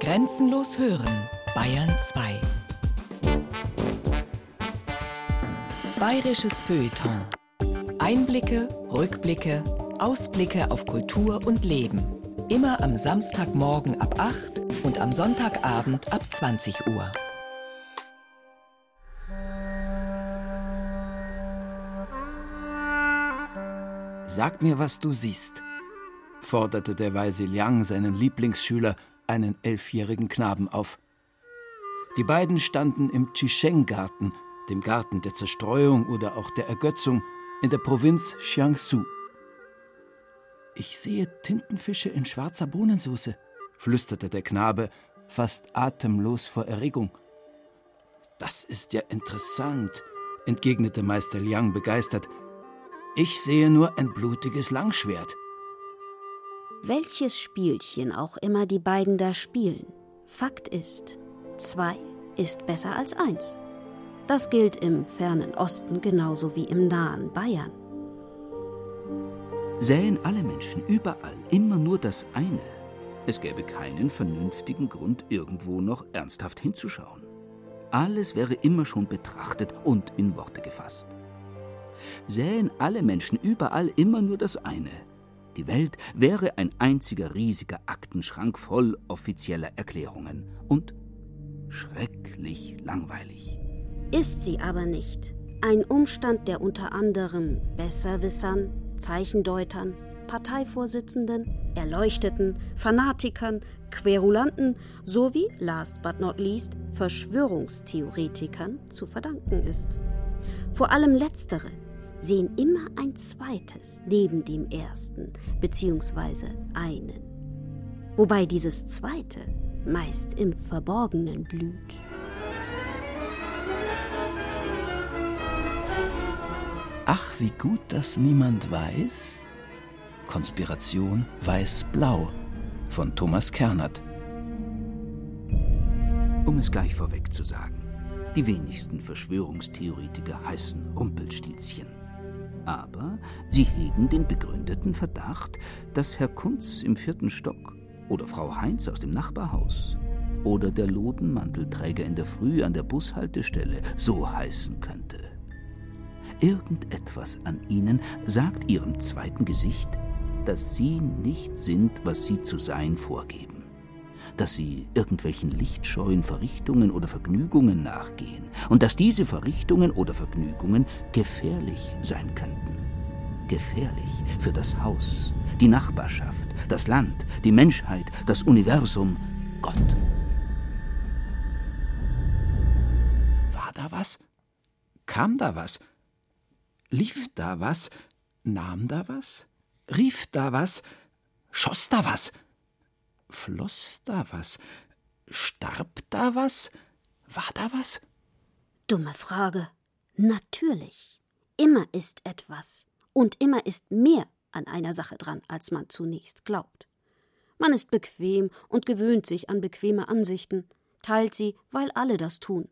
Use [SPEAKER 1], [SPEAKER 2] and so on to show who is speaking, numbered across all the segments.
[SPEAKER 1] Grenzenlos hören, Bayern 2. Bayerisches Feuilleton. Einblicke, Rückblicke, Ausblicke auf Kultur und Leben. Immer am Samstagmorgen ab 8 und am Sonntagabend ab 20 Uhr.
[SPEAKER 2] Sag mir, was du siehst, forderte der weise Liang seinen Lieblingsschüler, einen elfjährigen Knaben, auf. Die beiden standen im Chisheng-Garten, dem Garten der Zerstreuung oder auch der Ergötzung, in der Provinz Jiangsu. Ich sehe Tintenfische in schwarzer Bohnensoße, flüsterte der Knabe, fast atemlos vor Erregung. Das ist ja interessant, entgegnete Meister Liang begeistert. Ich sehe nur ein blutiges Langschwert.
[SPEAKER 3] Welches Spielchen auch immer die beiden da spielen, Fakt ist, zwei ist besser als eins. Das gilt im fernen Osten genauso wie im nahen Bayern.
[SPEAKER 4] Sähen alle Menschen überall immer nur das eine, es gäbe keinen vernünftigen Grund, irgendwo noch ernsthaft hinzuschauen. Alles wäre immer schon betrachtet und in Worte gefasst sähen alle Menschen überall immer nur das eine. Die Welt wäre ein einziger riesiger Aktenschrank voll offizieller Erklärungen und schrecklich langweilig.
[SPEAKER 3] Ist sie aber nicht. Ein Umstand, der unter anderem Besserwissern, Zeichendeutern, Parteivorsitzenden, Erleuchteten, Fanatikern, Querulanten sowie, last but not least, Verschwörungstheoretikern zu verdanken ist. Vor allem letztere sehen immer ein zweites neben dem ersten, beziehungsweise einen. Wobei dieses zweite meist im Verborgenen blüht.
[SPEAKER 2] Ach, wie gut, dass niemand weiß. Konspiration weiß-blau von Thomas Kernert.
[SPEAKER 4] Um es gleich vorweg zu sagen, die wenigsten Verschwörungstheoretiker heißen Rumpelstilzchen aber sie hegen den begründeten Verdacht, dass Herr Kunz im vierten Stock oder Frau Heinz aus dem Nachbarhaus oder der Lodenmantelträger in der Früh an der Bushaltestelle so heißen könnte. Irgendetwas an ihnen sagt ihrem zweiten Gesicht, dass sie nicht sind, was sie zu sein vorgeben dass sie irgendwelchen lichtscheuen Verrichtungen oder Vergnügungen nachgehen und dass diese Verrichtungen oder Vergnügungen gefährlich sein könnten. Gefährlich für das Haus, die Nachbarschaft, das Land, die Menschheit, das Universum, Gott.
[SPEAKER 2] War da was? Kam da was? Lief da was? Nahm da was? Rief da was? Schoss da was? Floss da was? Starb da was? War da was?
[SPEAKER 3] Dumme Frage. Natürlich. Immer ist etwas. Und immer ist mehr an einer Sache dran, als man zunächst glaubt. Man ist bequem und gewöhnt sich an bequeme Ansichten, teilt sie, weil alle das tun.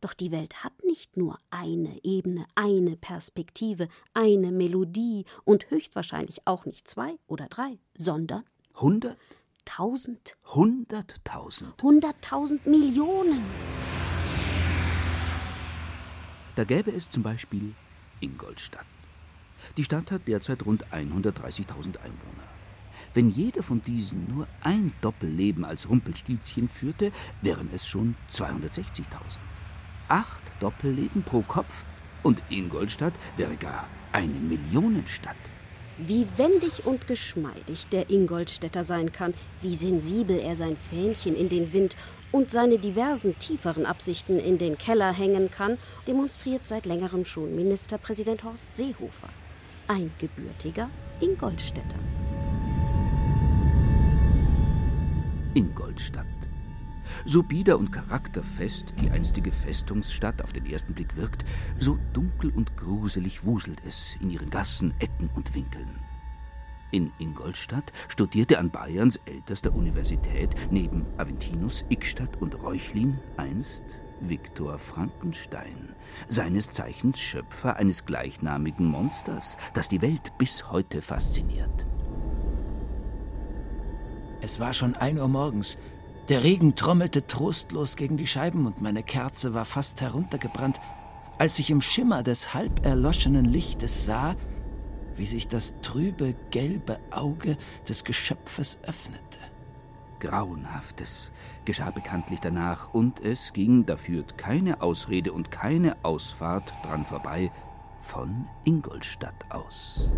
[SPEAKER 3] Doch die Welt hat nicht nur eine Ebene, eine Perspektive, eine Melodie und höchstwahrscheinlich auch nicht zwei oder drei, sondern
[SPEAKER 4] hundert,
[SPEAKER 3] Tausend.
[SPEAKER 4] Hunderttausend.
[SPEAKER 3] Hunderttausend Millionen.
[SPEAKER 4] Da gäbe es zum Beispiel Ingolstadt. Die Stadt hat derzeit rund 130.000 Einwohner. Wenn jeder von diesen nur ein Doppelleben als Rumpelstilzchen führte, wären es schon 260.000. Acht Doppelleben pro Kopf und Ingolstadt wäre gar eine Millionenstadt.
[SPEAKER 3] Wie wendig und geschmeidig der Ingolstädter sein kann, wie sensibel er sein Fähnchen in den Wind und seine diversen tieferen Absichten in den Keller hängen kann, demonstriert seit längerem schon Ministerpräsident Horst Seehofer, ein gebürtiger Ingolstädter.
[SPEAKER 4] Ingolstadt. So bieder und charakterfest die einstige Festungsstadt auf den ersten Blick wirkt, so dunkel und gruselig wuselt es in ihren Gassen, Ecken und Winkeln. In Ingolstadt studierte an Bayerns ältester Universität neben Aventinus, Ickstadt und Reuchlin einst Viktor Frankenstein, seines Zeichens Schöpfer eines gleichnamigen Monsters, das die Welt bis heute fasziniert.
[SPEAKER 2] Es war schon ein Uhr morgens, Der Regen trommelte trostlos gegen die Scheiben und meine Kerze war fast heruntergebrannt, als ich im Schimmer des halb erloschenen Lichtes sah, wie sich das trübe, gelbe Auge des Geschöpfes öffnete.
[SPEAKER 4] Grauenhaftes geschah bekanntlich danach, und es ging, da führt keine Ausrede und keine Ausfahrt dran vorbei, von Ingolstadt aus.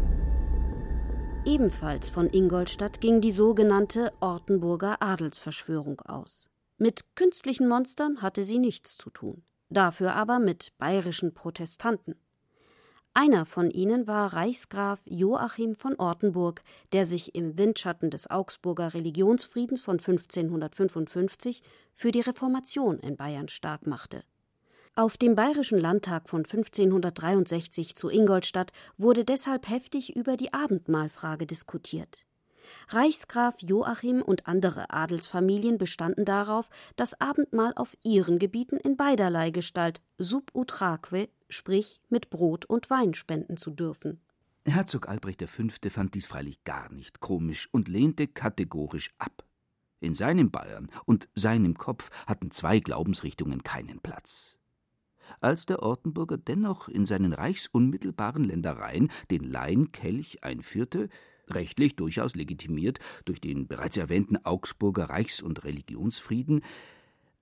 [SPEAKER 3] Ebenfalls von Ingolstadt ging die sogenannte Ortenburger Adelsverschwörung aus. Mit künstlichen Monstern hatte sie nichts zu tun, dafür aber mit bayerischen Protestanten. Einer von ihnen war Reichsgraf Joachim von Ortenburg, der sich im Windschatten des Augsburger Religionsfriedens von 1555 für die Reformation in Bayern stark machte auf dem Bayerischen Landtag von 1563 zu Ingolstadt wurde deshalb heftig über die Abendmahlfrage diskutiert. Reichsgraf Joachim und andere Adelsfamilien bestanden darauf, das Abendmahl auf ihren Gebieten in beiderlei Gestalt sub utraque, sprich mit Brot und Wein spenden zu dürfen.
[SPEAKER 4] Herzog Albrecht V. fand dies freilich gar nicht komisch und lehnte kategorisch ab. In seinem Bayern und seinem Kopf hatten zwei Glaubensrichtungen keinen Platz als der Ortenburger dennoch in seinen reichsunmittelbaren Ländereien den Laienkelch einführte, rechtlich durchaus legitimiert durch den bereits erwähnten Augsburger Reichs- und Religionsfrieden,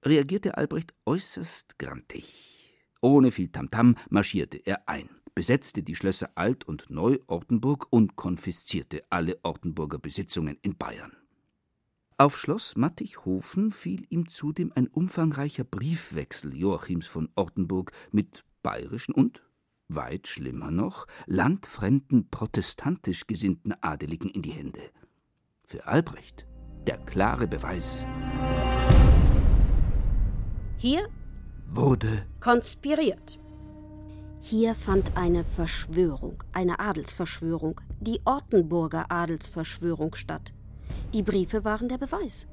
[SPEAKER 4] reagierte Albrecht äußerst grantig. Ohne viel Tamtam marschierte er ein, besetzte die Schlösser Alt- und Neu-Ortenburg und konfiszierte alle Ortenburger Besitzungen in Bayern. Auf Schloss Mattichhofen fiel ihm zudem ein umfangreicher Briefwechsel Joachims von Ortenburg mit bayerischen und, weit schlimmer noch, landfremden protestantisch gesinnten Adeligen in die Hände. Für Albrecht der klare Beweis.
[SPEAKER 3] Hier
[SPEAKER 4] wurde
[SPEAKER 3] konspiriert. Hier fand eine Verschwörung, eine Adelsverschwörung, die Ortenburger Adelsverschwörung statt. Die Briefe waren der Beweis.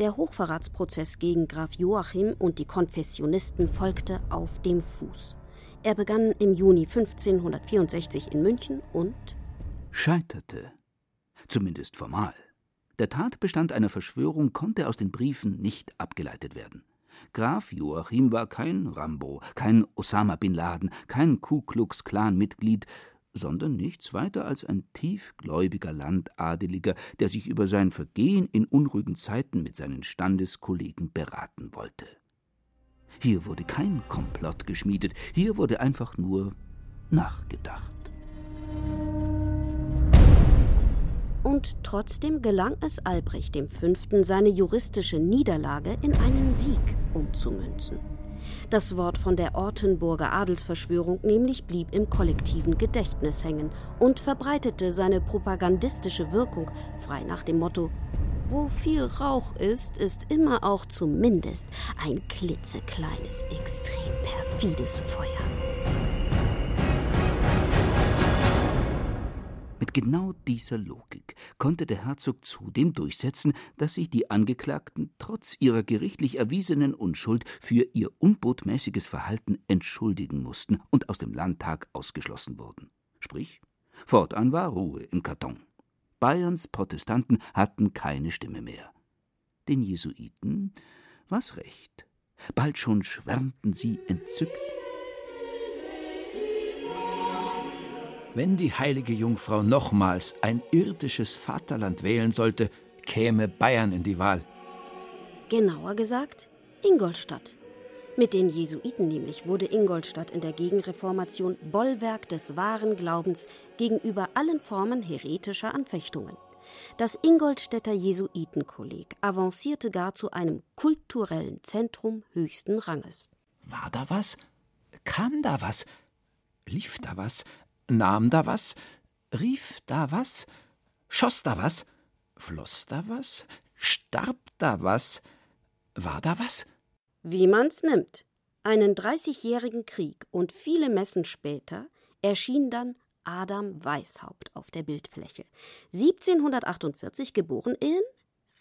[SPEAKER 3] Der Hochverratsprozess gegen Graf Joachim und die Konfessionisten folgte auf dem Fuß. Er begann im Juni 1564 in München und
[SPEAKER 4] scheiterte. Zumindest formal. Der Tatbestand einer Verschwörung konnte aus den Briefen nicht abgeleitet werden. Graf Joachim war kein Rambo, kein Osama bin Laden, kein Ku Klux Klan Mitglied, sondern nichts weiter als ein tiefgläubiger Landadeliger, der sich über sein Vergehen in unruhigen Zeiten mit seinen Standeskollegen beraten wollte. Hier wurde kein Komplott geschmiedet, hier wurde einfach nur nachgedacht.
[SPEAKER 3] Und trotzdem gelang es Albrecht V., seine juristische Niederlage in einen Sieg umzumünzen. Das Wort von der Ortenburger Adelsverschwörung nämlich blieb im kollektiven Gedächtnis hängen und verbreitete seine propagandistische Wirkung frei nach dem Motto wo viel Rauch ist, ist immer auch zumindest ein klitzekleines, extrem perfides Feuer.
[SPEAKER 4] Mit genau dieser Logik konnte der Herzog zudem durchsetzen, dass sich die Angeklagten trotz ihrer gerichtlich erwiesenen Unschuld für ihr unbotmäßiges Verhalten entschuldigen mussten und aus dem Landtag ausgeschlossen wurden. Sprich, fortan war Ruhe im Karton. Bayerns Protestanten hatten keine Stimme mehr. Den Jesuiten war's recht. Bald schon schwärmten sie entzückt
[SPEAKER 2] Wenn die heilige Jungfrau nochmals ein irdisches Vaterland wählen sollte, käme Bayern in die Wahl.
[SPEAKER 3] Genauer gesagt Ingolstadt. Mit den Jesuiten nämlich wurde Ingolstadt in der Gegenreformation Bollwerk des wahren Glaubens gegenüber allen Formen heretischer Anfechtungen. Das Ingolstädter Jesuitenkolleg avancierte gar zu einem kulturellen Zentrum höchsten Ranges.
[SPEAKER 2] War da was? Kam da was? Lief da was? Nahm da was? Rief da was? Schoss da was? Floss da was? Starb da was? War da was?
[SPEAKER 3] Wie man's nimmt. Einen dreißigjährigen Krieg und viele Messen später erschien dann Adam Weishaupt auf der Bildfläche. 1748 geboren in,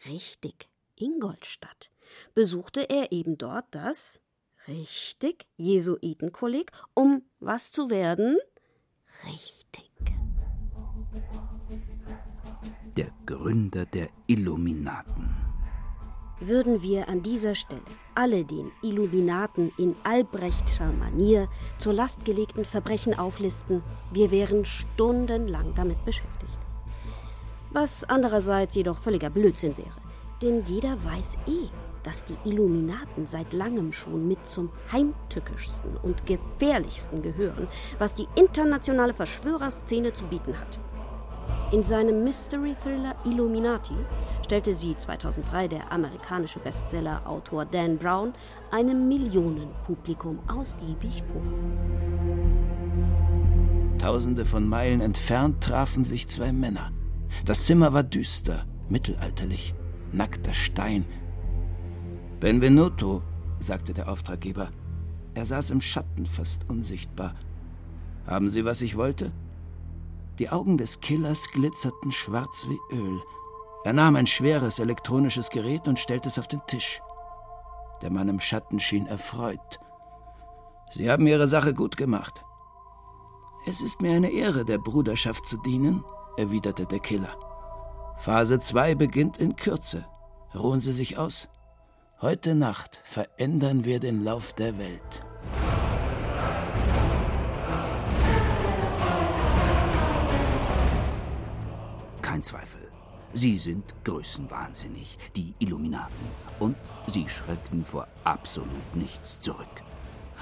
[SPEAKER 3] richtig, Ingolstadt. Besuchte er eben dort das, richtig, Jesuitenkolleg, um was zu werden? Richtig.
[SPEAKER 4] Der Gründer der Illuminaten.
[SPEAKER 3] Würden wir an dieser Stelle alle den Illuminaten in Albrechtscher Manier zur Last gelegten Verbrechen auflisten, wir wären stundenlang damit beschäftigt. Was andererseits jedoch völliger Blödsinn wäre, denn jeder weiß eh, dass die Illuminaten seit langem schon mit zum heimtückischsten und gefährlichsten gehören, was die internationale Verschwörerszene zu bieten hat. In seinem Mystery-Thriller Illuminati stellte sie 2003 der amerikanische Bestseller-Autor Dan Brown einem Millionenpublikum ausgiebig vor.
[SPEAKER 2] Tausende von Meilen entfernt trafen sich zwei Männer. Das Zimmer war düster, mittelalterlich, nackter Stein, Benvenuto, sagte der Auftraggeber. Er saß im Schatten, fast unsichtbar. Haben Sie, was ich wollte? Die Augen des Killers glitzerten schwarz wie Öl. Er nahm ein schweres elektronisches Gerät und stellte es auf den Tisch. Der Mann im Schatten schien erfreut. Sie haben Ihre Sache gut gemacht. Es ist mir eine Ehre, der Bruderschaft zu dienen, erwiderte der Killer. Phase 2 beginnt in Kürze. Ruhen Sie sich aus. Heute Nacht verändern wir den Lauf der Welt.
[SPEAKER 4] Kein Zweifel. Sie sind größenwahnsinnig, die Illuminaten. Und sie schrecken vor absolut nichts zurück.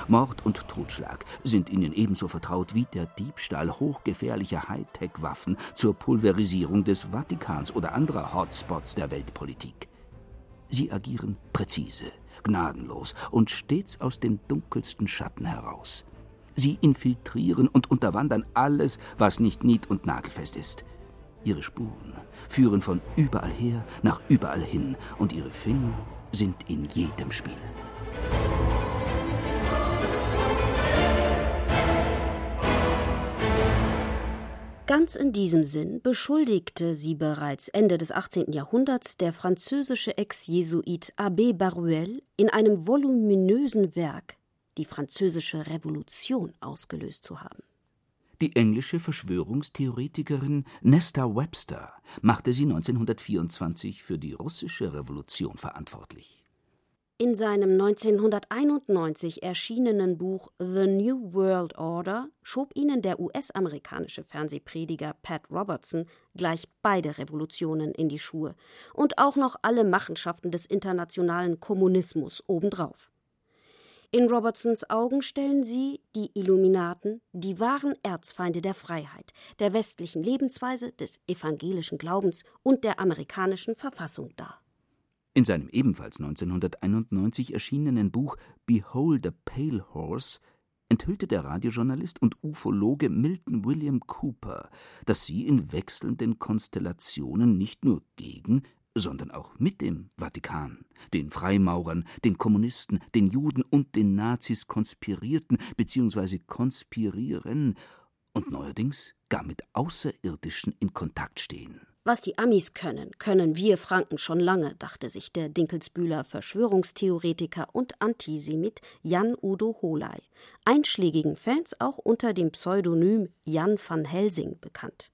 [SPEAKER 4] Mord und Totschlag sind ihnen ebenso vertraut wie der Diebstahl hochgefährlicher Hightech-Waffen zur Pulverisierung des Vatikans oder anderer Hotspots der Weltpolitik. Sie agieren präzise, gnadenlos und stets aus dem dunkelsten Schatten heraus. Sie infiltrieren und unterwandern alles, was nicht nied- und nagelfest ist. Ihre Spuren führen von überall her nach überall hin und ihre Finger sind in jedem Spiel.
[SPEAKER 3] Ganz in diesem Sinn beschuldigte sie bereits Ende des 18. Jahrhunderts der französische Ex-Jesuit Abbé Baruel in einem voluminösen Werk die französische Revolution ausgelöst zu haben.
[SPEAKER 4] Die englische Verschwörungstheoretikerin Nesta Webster machte sie 1924 für die russische Revolution verantwortlich.
[SPEAKER 3] In seinem 1991 erschienenen Buch The New World Order schob ihnen der US-amerikanische Fernsehprediger Pat Robertson gleich beide Revolutionen in die Schuhe und auch noch alle Machenschaften des internationalen Kommunismus obendrauf. In Robertsons Augen stellen sie, die Illuminaten, die wahren Erzfeinde der Freiheit, der westlichen Lebensweise, des evangelischen Glaubens und der amerikanischen Verfassung dar.
[SPEAKER 4] In seinem ebenfalls 1991 erschienenen Buch Behold the Pale Horse enthüllte der Radiojournalist und Ufologe Milton William Cooper, dass sie in wechselnden Konstellationen nicht nur gegen, sondern auch mit dem Vatikan, den Freimaurern, den Kommunisten, den Juden und den Nazis konspirierten bzw. konspirieren und neuerdings gar mit Außerirdischen in Kontakt stehen.
[SPEAKER 3] Was die Amis können, können wir Franken schon lange, dachte sich der Dinkelsbühler Verschwörungstheoretiker und Antisemit Jan Udo Holey, einschlägigen Fans auch unter dem Pseudonym Jan van Helsing bekannt.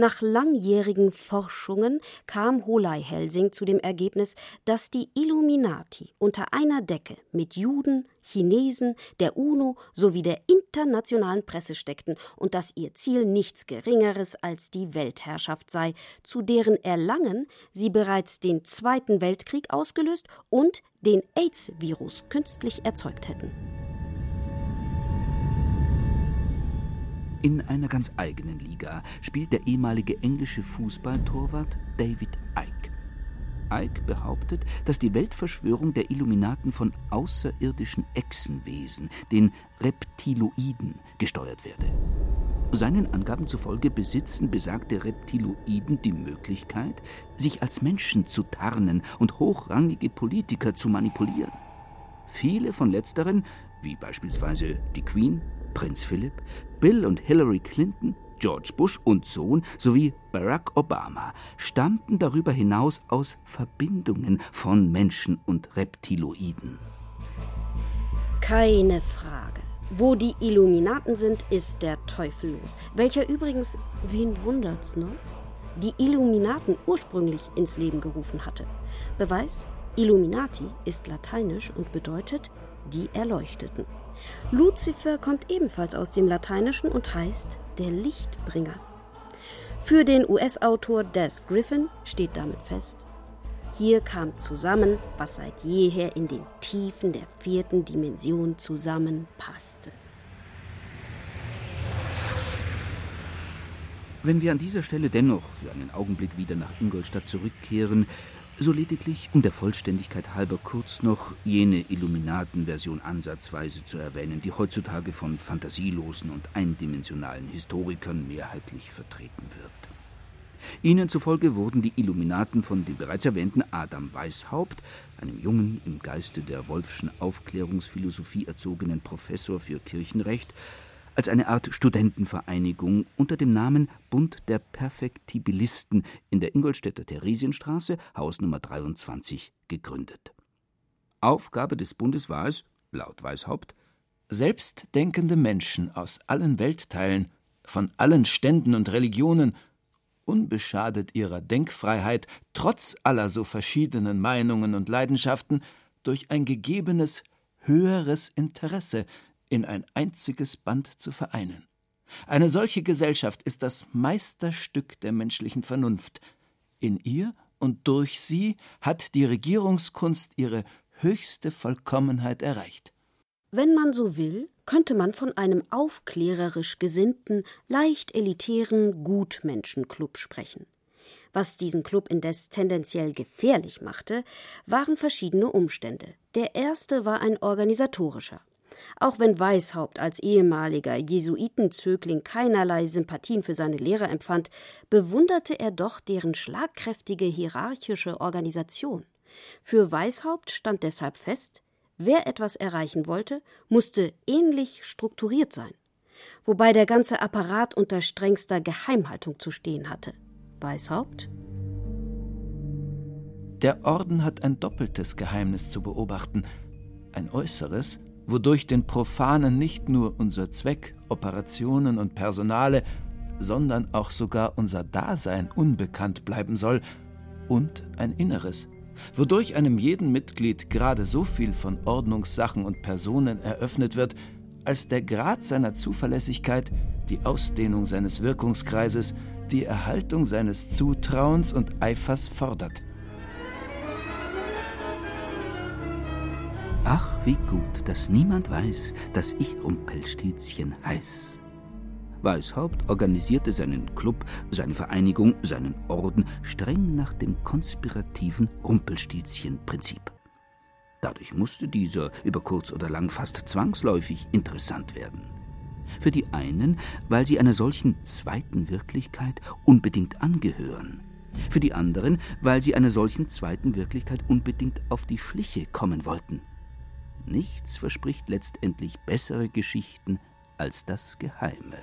[SPEAKER 3] Nach langjährigen Forschungen kam Holey-Helsing zu dem Ergebnis, dass die Illuminati unter einer Decke mit Juden, Chinesen, der UNO sowie der internationalen Presse steckten und dass ihr Ziel nichts Geringeres als die Weltherrschaft sei, zu deren Erlangen sie bereits den Zweiten Weltkrieg ausgelöst und den AIDS-Virus künstlich erzeugt hätten.
[SPEAKER 4] In einer ganz eigenen Liga spielt der ehemalige englische Fußballtorwart David Icke. Icke behauptet, dass die Weltverschwörung der Illuminaten von außerirdischen Echsenwesen, den Reptiloiden, gesteuert werde. Seinen Angaben zufolge besitzen besagte Reptiloiden die Möglichkeit, sich als Menschen zu tarnen und hochrangige Politiker zu manipulieren. Viele von letzteren, wie beispielsweise die Queen, Prinz Philipp, Bill und Hillary Clinton, George Bush und Sohn sowie Barack Obama stammten darüber hinaus aus Verbindungen von Menschen und Reptiloiden.
[SPEAKER 3] Keine Frage. Wo die Illuminaten sind, ist der Teufel los. Welcher übrigens, wen wundert's, ne? Die Illuminaten ursprünglich ins Leben gerufen hatte. Beweis? Illuminati ist lateinisch und bedeutet die Erleuchteten. Luzifer kommt ebenfalls aus dem Lateinischen und heißt der Lichtbringer. Für den US-Autor Des Griffin steht damit fest, hier kam zusammen, was seit jeher in den Tiefen der vierten Dimension zusammenpasste.
[SPEAKER 4] Wenn wir an dieser Stelle dennoch für einen Augenblick wieder nach Ingolstadt zurückkehren, so lediglich um der Vollständigkeit halber kurz noch jene Illuminaten-Version ansatzweise zu erwähnen, die heutzutage von fantasielosen und eindimensionalen Historikern mehrheitlich vertreten wird. Ihnen zufolge wurden die Illuminaten von dem bereits erwähnten Adam Weishaupt, einem jungen, im Geiste der Wolfschen Aufklärungsphilosophie erzogenen Professor für Kirchenrecht, als eine Art Studentenvereinigung unter dem Namen Bund der Perfektibilisten in der Ingolstädter Theresienstraße, Haus Nummer 23, gegründet. Aufgabe des Bundes war es, laut Weishaupt,
[SPEAKER 2] selbstdenkende Menschen aus allen Weltteilen, von allen Ständen und Religionen, unbeschadet ihrer Denkfreiheit, trotz aller so verschiedenen Meinungen und Leidenschaften, durch ein gegebenes höheres Interesse in ein einziges Band zu vereinen. Eine solche Gesellschaft ist das Meisterstück der menschlichen Vernunft. In ihr und durch sie hat die Regierungskunst ihre höchste Vollkommenheit erreicht.
[SPEAKER 3] Wenn man so will, könnte man von einem aufklärerisch gesinnten, leicht elitären Gutmenschenclub sprechen. Was diesen Club indes tendenziell gefährlich machte, waren verschiedene Umstände. Der erste war ein organisatorischer. Auch wenn Weishaupt als ehemaliger Jesuitenzögling keinerlei Sympathien für seine Lehrer empfand, bewunderte er doch deren schlagkräftige hierarchische Organisation. Für Weishaupt stand deshalb fest, wer etwas erreichen wollte, musste ähnlich strukturiert sein, wobei der ganze Apparat unter strengster Geheimhaltung zu stehen hatte. Weishaupt
[SPEAKER 2] der Orden hat ein doppeltes Geheimnis zu beobachten, ein äußeres wodurch den Profanen nicht nur unser Zweck, Operationen und Personale, sondern auch sogar unser Dasein unbekannt bleiben soll, und ein Inneres, wodurch einem jeden Mitglied gerade so viel von Ordnungssachen und Personen eröffnet wird, als der Grad seiner Zuverlässigkeit, die Ausdehnung seines Wirkungskreises, die Erhaltung seines Zutrauens und Eifers fordert.
[SPEAKER 4] Ach, wie gut, dass niemand weiß, dass ich Rumpelstilzchen heiß. Weishaupt organisierte seinen Club, seine Vereinigung, seinen Orden streng nach dem konspirativen Rumpelstilzchen-Prinzip. Dadurch musste dieser über kurz oder lang fast zwangsläufig interessant werden. Für die einen, weil sie einer solchen zweiten Wirklichkeit unbedingt angehören. Für die anderen, weil sie einer solchen zweiten Wirklichkeit unbedingt auf die Schliche kommen wollten. Nichts verspricht letztendlich bessere Geschichten als das Geheime.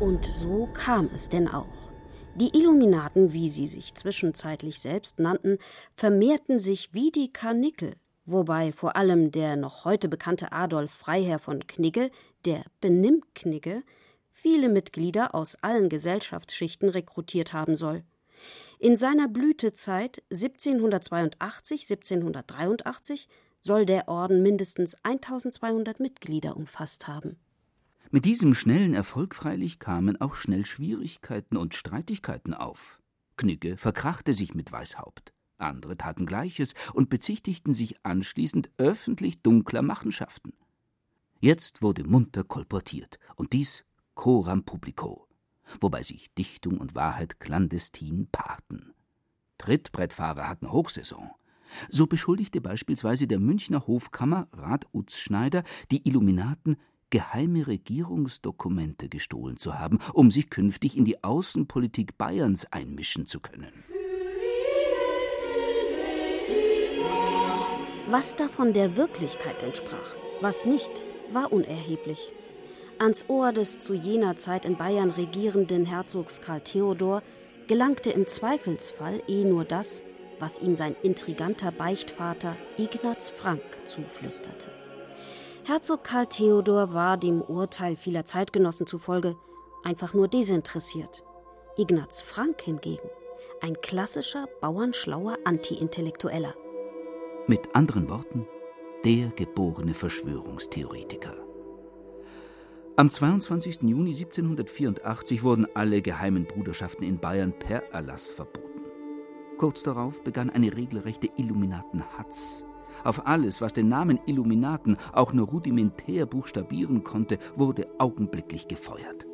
[SPEAKER 3] Und so kam es denn auch. Die Illuminaten, wie sie sich zwischenzeitlich selbst nannten, vermehrten sich wie die Karnickel, wobei vor allem der noch heute bekannte Adolf Freiherr von Knigge, der Benimm-Knigge, viele Mitglieder aus allen Gesellschaftsschichten rekrutiert haben soll. In seiner Blütezeit 1782, 1783 soll der Orden mindestens 1200 Mitglieder umfasst haben.
[SPEAKER 4] Mit diesem schnellen Erfolg freilich kamen auch schnell Schwierigkeiten und Streitigkeiten auf. Knigge verkrachte sich mit Weißhaupt. Andere taten Gleiches und bezichtigten sich anschließend öffentlich dunkler Machenschaften. Jetzt wurde munter kolportiert, und dies coram publico wobei sich Dichtung und Wahrheit clandestin paarten. Trittbrettfahrer hatten Hochsaison. So beschuldigte beispielsweise der Münchner Hofkammer Rat Utzschneider die Illuminaten, geheime Regierungsdokumente gestohlen zu haben, um sich künftig in die Außenpolitik Bayerns einmischen zu können.
[SPEAKER 3] Was davon der Wirklichkeit entsprach, was nicht, war unerheblich. Ans Ohr des zu jener Zeit in Bayern regierenden Herzogs Karl Theodor gelangte im Zweifelsfall eh nur das, was ihm sein intriganter Beichtvater Ignaz Frank zuflüsterte. Herzog Karl Theodor war dem Urteil vieler Zeitgenossen zufolge einfach nur desinteressiert. Ignaz Frank hingegen, Ein klassischer, bauernschlauer Anti-Intellektueller.
[SPEAKER 4] Mit anderen Worten, der geborene Verschwörungstheoretiker. Am 22. Juni 1784 wurden alle geheimen Bruderschaften in Bayern per Erlass verboten. Kurz darauf begann eine regelrechte Illuminatenhatz. Auf alles, was den Namen Illuminaten auch nur rudimentär buchstabieren konnte, wurde augenblicklich gefeuert.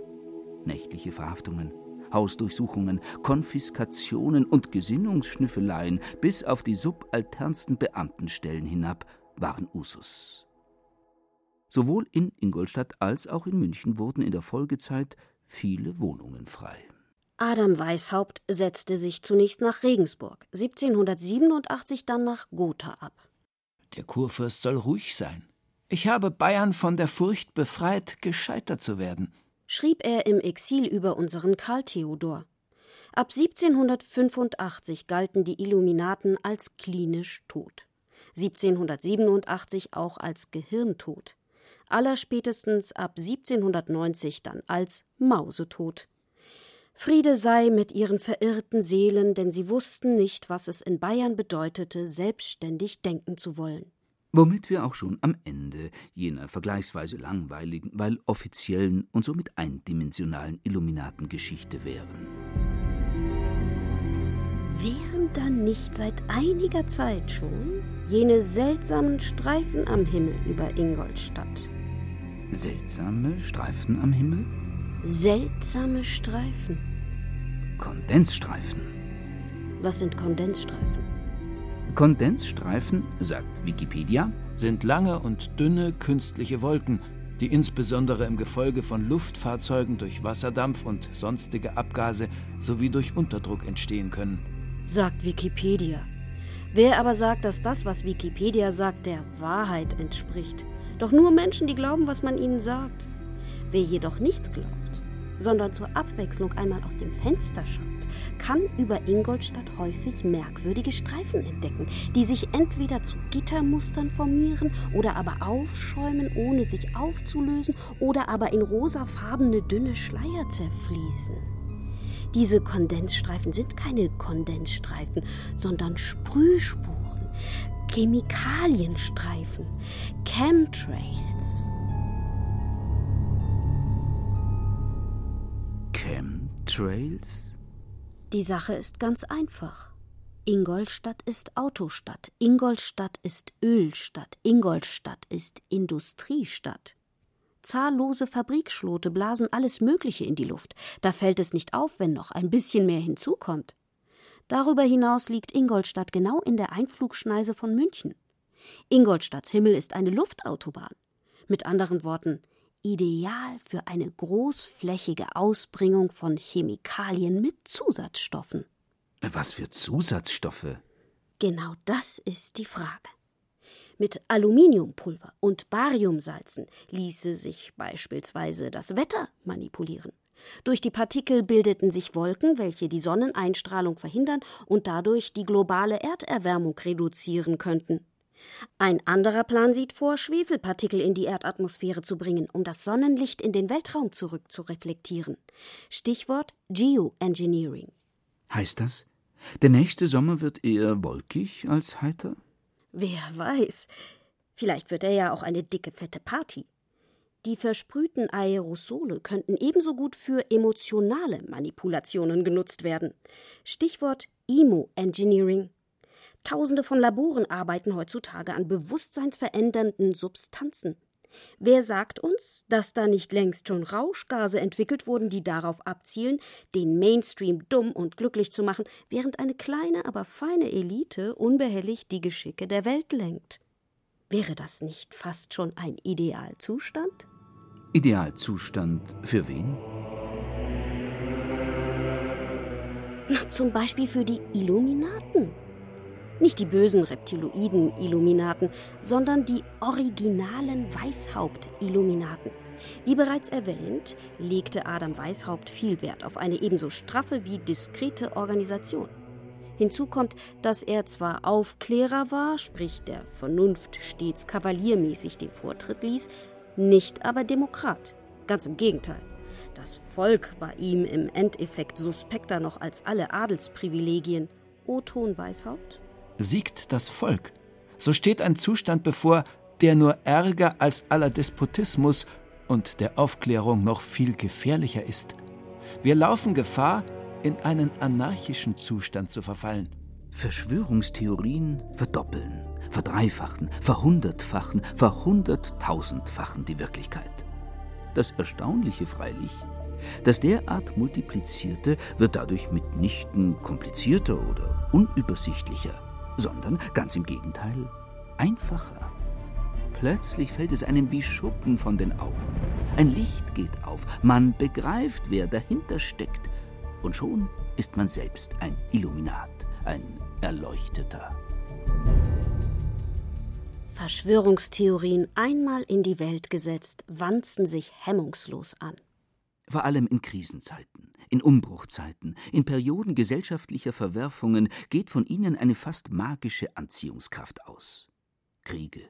[SPEAKER 4] Nächtliche Verhaftungen, Hausdurchsuchungen, Konfiskationen und Gesinnungsschnüffeleien bis auf die subalternsten Beamtenstellen hinab waren Usus. Sowohl in Ingolstadt als auch in München wurden in der Folgezeit viele Wohnungen frei.
[SPEAKER 3] Adam Weishaupt setzte sich zunächst nach Regensburg, 1787 dann nach Gotha ab.
[SPEAKER 2] Der Kurfürst soll ruhig sein. Ich habe Bayern von der Furcht befreit, gescheitert zu werden,
[SPEAKER 3] schrieb er im Exil über unseren Karl Theodor. Ab 1785 galten die Illuminaten als klinisch tot, 1787 auch als Gehirntod allerspätestens ab 1790 dann als Mausetot. Friede sei mit ihren verirrten Seelen, denn sie wussten nicht, was es in Bayern bedeutete, selbstständig denken zu wollen.
[SPEAKER 4] Womit wir auch schon am Ende jener vergleichsweise langweiligen, weil offiziellen und somit eindimensionalen Illuminatengeschichte wären.
[SPEAKER 3] Wären dann nicht seit einiger Zeit schon jene seltsamen Streifen am Himmel über Ingolstadt,
[SPEAKER 4] Seltsame Streifen am Himmel?
[SPEAKER 3] Seltsame Streifen.
[SPEAKER 4] Kondensstreifen.
[SPEAKER 3] Was sind Kondensstreifen?
[SPEAKER 4] Kondensstreifen, sagt Wikipedia,
[SPEAKER 2] sind lange und dünne künstliche Wolken, die insbesondere im Gefolge von Luftfahrzeugen durch Wasserdampf und sonstige Abgase sowie durch Unterdruck entstehen können.
[SPEAKER 3] Sagt Wikipedia. Wer aber sagt, dass das, was Wikipedia sagt, der Wahrheit entspricht? Doch nur Menschen, die glauben, was man ihnen sagt. Wer jedoch nicht glaubt, sondern zur Abwechslung einmal aus dem Fenster schaut, kann über Ingolstadt häufig merkwürdige Streifen entdecken, die sich entweder zu Gittermustern formieren oder aber aufschäumen, ohne sich aufzulösen oder aber in rosafarbene dünne Schleier zerfließen. Diese Kondensstreifen sind keine Kondensstreifen, sondern Sprühspuren, Chemikalienstreifen, Chemtrails.
[SPEAKER 4] Chemtrails?
[SPEAKER 3] Die Sache ist ganz einfach. Ingolstadt ist Autostadt, Ingolstadt ist Ölstadt, Ingolstadt ist Industriestadt. Zahllose Fabrikschlote blasen alles Mögliche in die Luft. Da fällt es nicht auf, wenn noch ein bisschen mehr hinzukommt. Darüber hinaus liegt Ingolstadt genau in der Einflugschneise von München. Ingolstadts Himmel ist eine Luftautobahn. Mit anderen Worten, ideal für eine großflächige Ausbringung von Chemikalien mit Zusatzstoffen.
[SPEAKER 4] Was für Zusatzstoffe?
[SPEAKER 3] Genau das ist die Frage. Mit Aluminiumpulver und Bariumsalzen ließe sich beispielsweise das Wetter manipulieren. Durch die Partikel bildeten sich Wolken, welche die Sonneneinstrahlung verhindern und dadurch die globale Erderwärmung reduzieren könnten. Ein anderer Plan sieht vor, Schwefelpartikel in die Erdatmosphäre zu bringen, um das Sonnenlicht in den Weltraum zurückzureflektieren. Stichwort Geoengineering.
[SPEAKER 4] Heißt das, der nächste Sommer wird eher wolkig als heiter?
[SPEAKER 3] Wer weiß. Vielleicht wird er ja auch eine dicke, fette Party. Die versprühten Aerosole könnten ebenso gut für emotionale Manipulationen genutzt werden. Stichwort Emo-Engineering. Tausende von Laboren arbeiten heutzutage an bewusstseinsverändernden Substanzen. Wer sagt uns, dass da nicht längst schon Rauschgase entwickelt wurden, die darauf abzielen, den Mainstream dumm und glücklich zu machen, während eine kleine, aber feine Elite unbehelligt die Geschicke der Welt lenkt? Wäre das nicht fast schon ein Idealzustand?
[SPEAKER 4] Idealzustand für wen?
[SPEAKER 3] Na, zum Beispiel für die Illuminaten. Nicht die bösen Reptiloiden-Illuminaten, sondern die originalen Weißhaupt-Illuminaten. Wie bereits erwähnt, legte Adam Weishaupt viel Wert auf eine ebenso straffe wie diskrete Organisation. Hinzu kommt, dass er zwar Aufklärer war, sprich der Vernunft stets kavaliermäßig den Vortritt ließ, nicht aber Demokrat. Ganz im Gegenteil. Das Volk war ihm im Endeffekt suspekter noch als alle Adelsprivilegien. O-Ton Weishaupt?
[SPEAKER 2] Siegt das Volk. So steht ein Zustand bevor, der nur ärger als aller Despotismus und der Aufklärung noch viel gefährlicher ist. Wir laufen Gefahr, in einen anarchischen Zustand zu verfallen.
[SPEAKER 4] Verschwörungstheorien verdoppeln, verdreifachen, verhundertfachen, verhunderttausendfachen die Wirklichkeit. Das Erstaunliche freilich, das derart multiplizierte wird dadurch mitnichten komplizierter oder unübersichtlicher, sondern ganz im Gegenteil einfacher. Plötzlich fällt es einem wie Schuppen von den Augen. Ein Licht geht auf, man begreift, wer dahinter steckt, und schon ist man selbst ein Illuminat, ein Erleuchteter.
[SPEAKER 3] Verschwörungstheorien einmal in die Welt gesetzt, wanzen sich hemmungslos an.
[SPEAKER 4] Vor allem in Krisenzeiten, in Umbruchzeiten, in Perioden gesellschaftlicher Verwerfungen geht von ihnen eine fast magische Anziehungskraft aus. Kriege,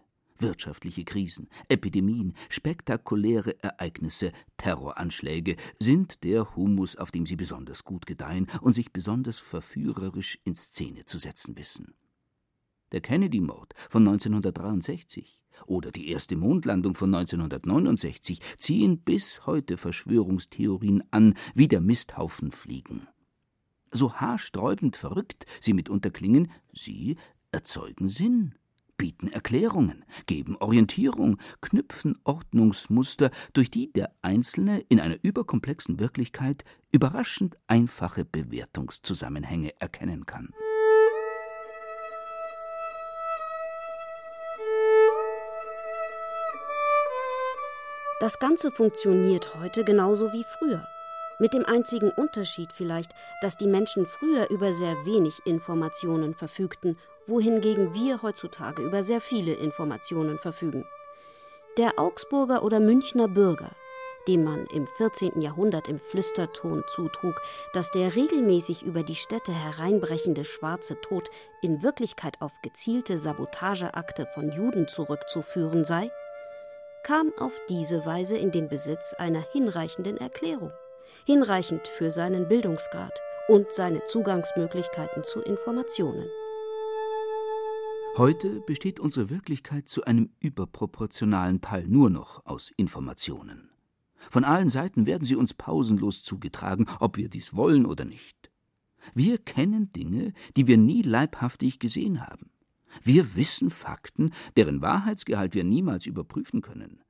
[SPEAKER 4] wirtschaftliche Krisen, Epidemien, spektakuläre Ereignisse, Terroranschläge sind der Humus, auf dem sie besonders gut gedeihen und sich besonders verführerisch in Szene zu setzen wissen. Der Kennedy-Mord von 1963 oder die erste Mondlandung von 1969 ziehen bis heute Verschwörungstheorien an, wie der Misthaufen fliegen. So haarsträubend verrückt sie mitunter klingen, sie erzeugen Sinn bieten Erklärungen, geben Orientierung, knüpfen Ordnungsmuster, durch die der Einzelne in einer überkomplexen Wirklichkeit überraschend einfache Bewertungszusammenhänge erkennen kann.
[SPEAKER 3] Das Ganze funktioniert heute genauso wie früher. Mit dem einzigen Unterschied vielleicht, dass die Menschen früher über sehr wenig Informationen verfügten wohingegen wir heutzutage über sehr viele Informationen verfügen. Der Augsburger oder Münchner Bürger, dem man im 14. Jahrhundert im Flüsterton zutrug, dass der regelmäßig über die Städte hereinbrechende schwarze Tod in Wirklichkeit auf gezielte Sabotageakte von Juden zurückzuführen sei, kam auf diese Weise in den Besitz einer hinreichenden Erklärung, hinreichend für seinen Bildungsgrad und seine Zugangsmöglichkeiten zu Informationen.
[SPEAKER 4] Heute besteht unsere Wirklichkeit zu einem überproportionalen Teil nur noch aus Informationen. Von allen Seiten werden sie uns pausenlos zugetragen, ob wir dies wollen oder nicht. Wir kennen Dinge, die wir nie leibhaftig gesehen haben. Wir wissen Fakten, deren Wahrheitsgehalt wir niemals überprüfen können.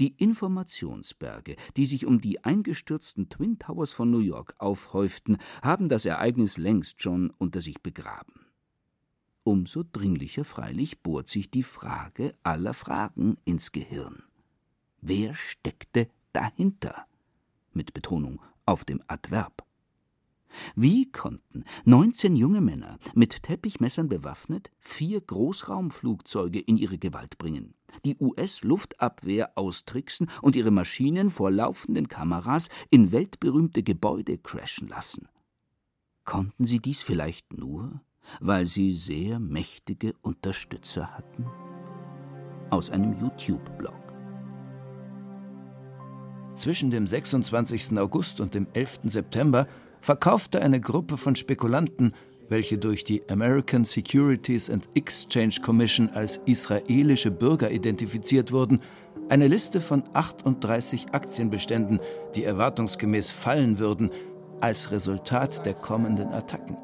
[SPEAKER 4] Die Informationsberge, die sich um die eingestürzten Twin Towers von New York aufhäuften, haben das Ereignis längst schon unter sich begraben. Umso dringlicher freilich bohrt sich die Frage aller Fragen ins Gehirn. Wer steckte dahinter? Mit Betonung auf dem Adverb. Wie konnten 19 junge Männer mit Teppichmessern bewaffnet vier Großraumflugzeuge in ihre Gewalt bringen, die US-Luftabwehr austricksen und ihre Maschinen vor laufenden Kameras in weltberühmte Gebäude crashen lassen? Konnten sie dies vielleicht nur, weil sie sehr mächtige Unterstützer hatten? Aus einem YouTube-Blog.
[SPEAKER 2] Zwischen dem 26. August und dem 11. September verkaufte eine Gruppe von Spekulanten, welche durch die American Securities and Exchange Commission als israelische Bürger identifiziert wurden, eine Liste von 38 Aktienbeständen, die erwartungsgemäß fallen würden, als Resultat der kommenden Attacken.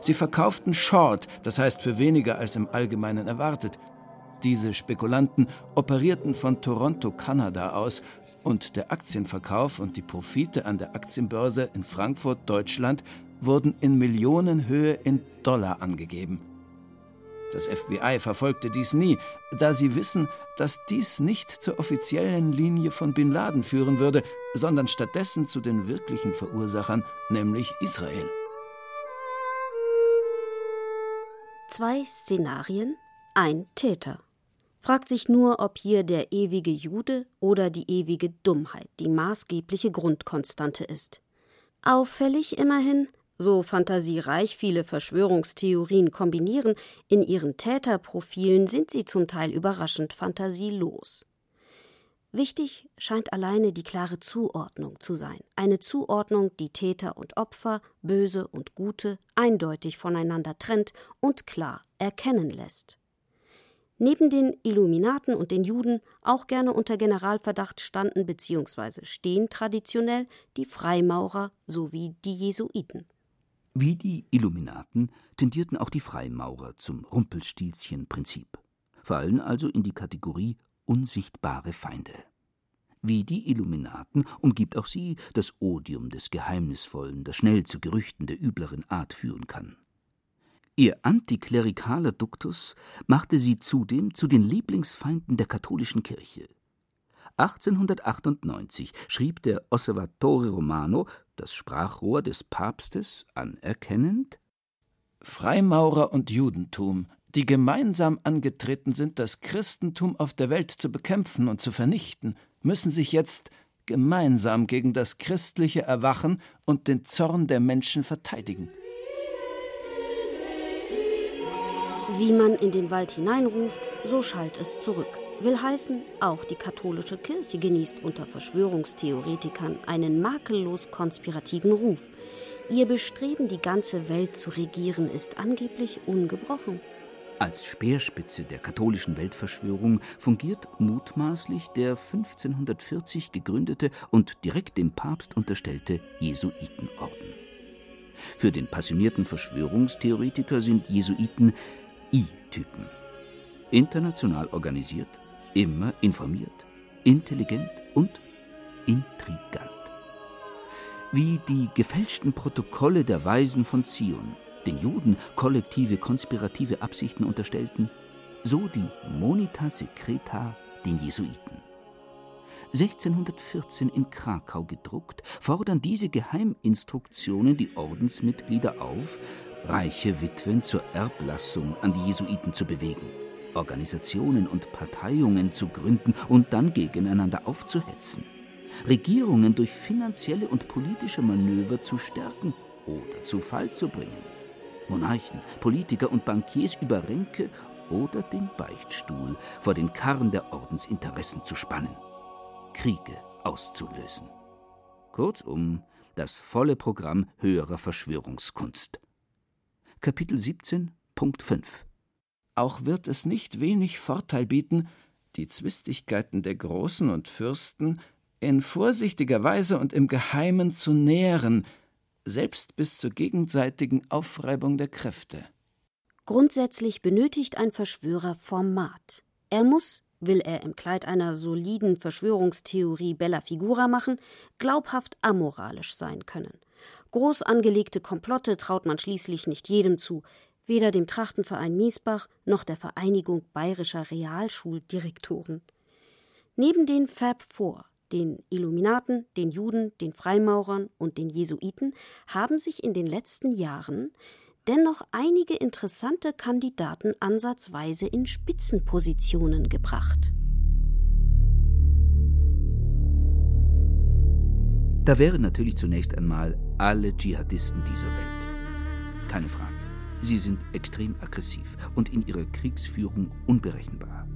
[SPEAKER 2] Sie verkauften Short, das heißt für weniger als im Allgemeinen erwartet. Diese Spekulanten operierten von Toronto, Kanada aus und der Aktienverkauf und die Profite an der Aktienbörse in Frankfurt, Deutschland, wurden in Millionenhöhe in Dollar angegeben. Das FBI verfolgte dies nie, da sie wissen, dass dies nicht zur offiziellen Linie von Bin Laden führen würde, sondern stattdessen zu den wirklichen Verursachern, nämlich Israel.
[SPEAKER 3] Zwei Szenarien, ein Täter. Fragt sich nur, ob hier der ewige Jude oder die ewige Dummheit die maßgebliche Grundkonstante ist. Auffällig immerhin, so fantasiereich viele Verschwörungstheorien kombinieren, in ihren Täterprofilen sind sie zum Teil überraschend fantasielos. Wichtig scheint alleine die klare Zuordnung zu sein, eine Zuordnung, die Täter und Opfer, Böse und Gute eindeutig voneinander trennt und klar erkennen lässt. Neben den Illuminaten und den Juden auch gerne unter Generalverdacht standen bzw. stehen traditionell die Freimaurer sowie die Jesuiten.
[SPEAKER 4] Wie die Illuminaten tendierten auch die Freimaurer zum Rumpelstilzchen-Prinzip, fallen also in die Kategorie unsichtbare Feinde. Wie die Illuminaten umgibt auch sie das Odium des Geheimnisvollen, das schnell zu Gerüchten der übleren Art führen kann. Ihr antiklerikaler Duktus machte sie zudem zu den Lieblingsfeinden der katholischen Kirche. 1898 schrieb der Osservatore Romano, das Sprachrohr des Papstes, anerkennend
[SPEAKER 2] Freimaurer und Judentum die gemeinsam angetreten sind, das Christentum auf der Welt zu bekämpfen und zu vernichten, müssen sich jetzt gemeinsam gegen das christliche Erwachen und den Zorn der Menschen verteidigen.
[SPEAKER 3] Wie man in den Wald hineinruft, so schallt es zurück. Will heißen, auch die katholische Kirche genießt unter Verschwörungstheoretikern einen makellos konspirativen Ruf. Ihr Bestreben, die ganze Welt zu regieren, ist angeblich ungebrochen.
[SPEAKER 4] Als Speerspitze der katholischen Weltverschwörung fungiert mutmaßlich der 1540 gegründete und direkt dem Papst unterstellte Jesuitenorden. Für den passionierten Verschwörungstheoretiker sind Jesuiten I-Typen. International organisiert, immer informiert, intelligent und intrigant. Wie die gefälschten Protokolle der Weisen von Zion den Juden kollektive konspirative Absichten unterstellten, so die Monita Secreta den Jesuiten. 1614 in Krakau gedruckt, fordern diese Geheiminstruktionen die Ordensmitglieder auf, reiche Witwen zur Erblassung an die Jesuiten zu bewegen, Organisationen und Parteiungen zu gründen und dann gegeneinander aufzuhetzen, Regierungen durch finanzielle und politische Manöver zu stärken oder zu Fall zu bringen. Monarchen, Politiker und Bankiers über Ränke oder den Beichtstuhl vor den Karren der Ordensinteressen zu spannen, Kriege auszulösen. Kurzum, das volle Programm höherer Verschwörungskunst. Kapitel 17, Punkt 5
[SPEAKER 2] Auch wird es nicht wenig Vorteil bieten, die Zwistigkeiten der Großen und Fürsten in vorsichtiger Weise und im Geheimen zu nähren, selbst bis zur gegenseitigen Aufreibung der Kräfte.
[SPEAKER 3] Grundsätzlich benötigt ein Verschwörer Format. Er muss, will er im Kleid einer soliden Verschwörungstheorie Bella Figura machen, glaubhaft amoralisch sein können. Groß angelegte Komplotte traut man schließlich nicht jedem zu, weder dem Trachtenverein Miesbach noch der Vereinigung bayerischer Realschuldirektoren. Neben den Fab Four den Illuminaten, den Juden, den Freimaurern und den Jesuiten haben sich in den letzten Jahren dennoch einige interessante Kandidaten ansatzweise in Spitzenpositionen gebracht.
[SPEAKER 4] Da wären natürlich zunächst einmal alle Dschihadisten dieser Welt. Keine Frage. Sie sind extrem aggressiv und in ihrer Kriegsführung unberechenbar.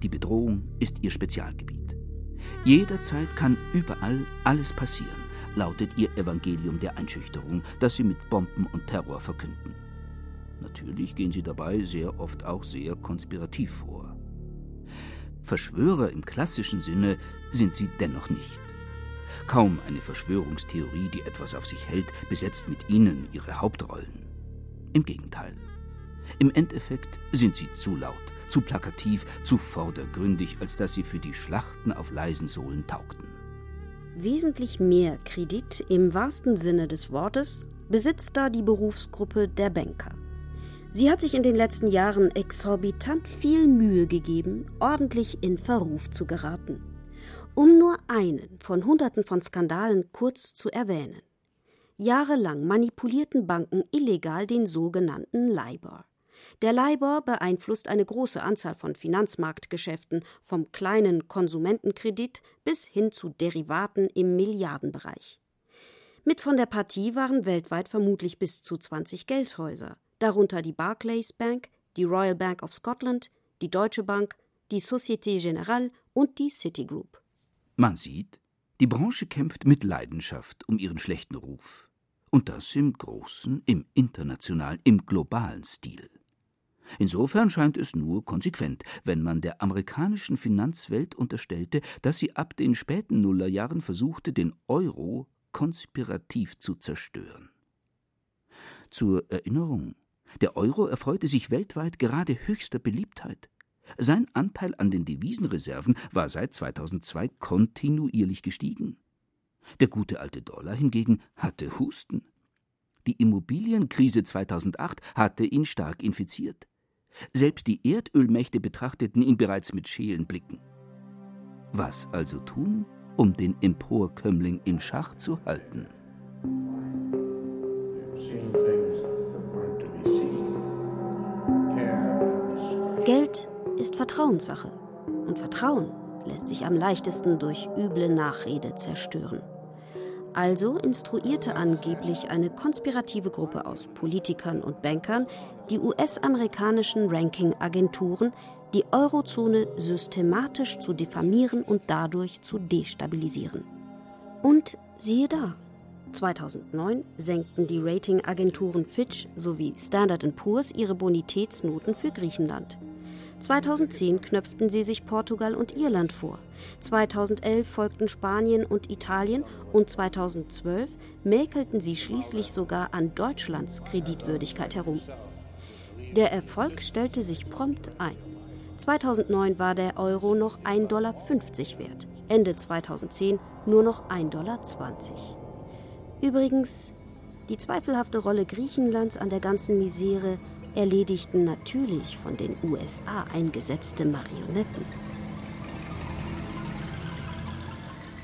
[SPEAKER 4] Die Bedrohung ist ihr Spezialgebiet. Jederzeit kann überall alles passieren, lautet ihr Evangelium der Einschüchterung, das sie mit Bomben und Terror verkünden. Natürlich gehen sie dabei sehr oft auch sehr konspirativ vor. Verschwörer im klassischen Sinne sind sie dennoch nicht. Kaum eine Verschwörungstheorie, die etwas auf sich hält, besetzt mit ihnen ihre Hauptrollen. Im Gegenteil. Im Endeffekt sind sie zu laut, zu plakativ, zu vordergründig, als dass sie für die Schlachten auf leisen Sohlen taugten.
[SPEAKER 3] Wesentlich mehr Kredit im wahrsten Sinne des Wortes besitzt da die Berufsgruppe der Banker. Sie hat sich in den letzten Jahren exorbitant viel Mühe gegeben, ordentlich in Verruf zu geraten. Um nur einen von Hunderten von Skandalen kurz zu erwähnen. Jahrelang manipulierten Banken illegal den sogenannten LIBOR. Der LIBOR beeinflusst eine große Anzahl von Finanzmarktgeschäften, vom kleinen Konsumentenkredit bis hin zu Derivaten im Milliardenbereich. Mit von der Partie waren weltweit vermutlich bis zu 20 Geldhäuser, darunter die Barclays Bank, die Royal Bank of Scotland, die Deutsche Bank, die Société Générale und die Citigroup.
[SPEAKER 4] Man sieht, die Branche kämpft mit Leidenschaft um ihren schlechten Ruf. Und das im großen, im internationalen, im globalen Stil. Insofern scheint es nur konsequent, wenn man der amerikanischen Finanzwelt unterstellte, dass sie ab den späten Nullerjahren versuchte, den Euro konspirativ zu zerstören. Zur Erinnerung, der Euro erfreute sich weltweit gerade höchster Beliebtheit. Sein Anteil an den Devisenreserven war seit 2002 kontinuierlich gestiegen. Der gute alte Dollar hingegen hatte Husten. Die Immobilienkrise 2008 hatte ihn stark infiziert. Selbst die Erdölmächte betrachteten ihn bereits mit schelen Blicken. Was also tun, um den Emporkömmling in Schach zu halten?
[SPEAKER 3] Geld ist Vertrauenssache. Und Vertrauen lässt sich am leichtesten durch üble Nachrede zerstören. Also instruierte angeblich eine konspirative Gruppe aus Politikern und Bankern die US-amerikanischen Ranking-Agenturen, die Eurozone systematisch zu diffamieren und dadurch zu destabilisieren. Und siehe da, 2009 senkten die Ratingagenturen Fitch sowie Standard Poor's ihre Bonitätsnoten für Griechenland. 2010 knöpften sie sich Portugal und Irland vor. 2011 folgten Spanien und Italien und 2012 mäkelten sie schließlich sogar an Deutschlands Kreditwürdigkeit herum. Der Erfolg stellte sich prompt ein. 2009 war der Euro noch 1,50 Dollar wert, Ende 2010 nur noch 1,20 Dollar. Übrigens, die zweifelhafte Rolle Griechenlands an der ganzen Misere erledigten natürlich von den USA eingesetzte Marionetten.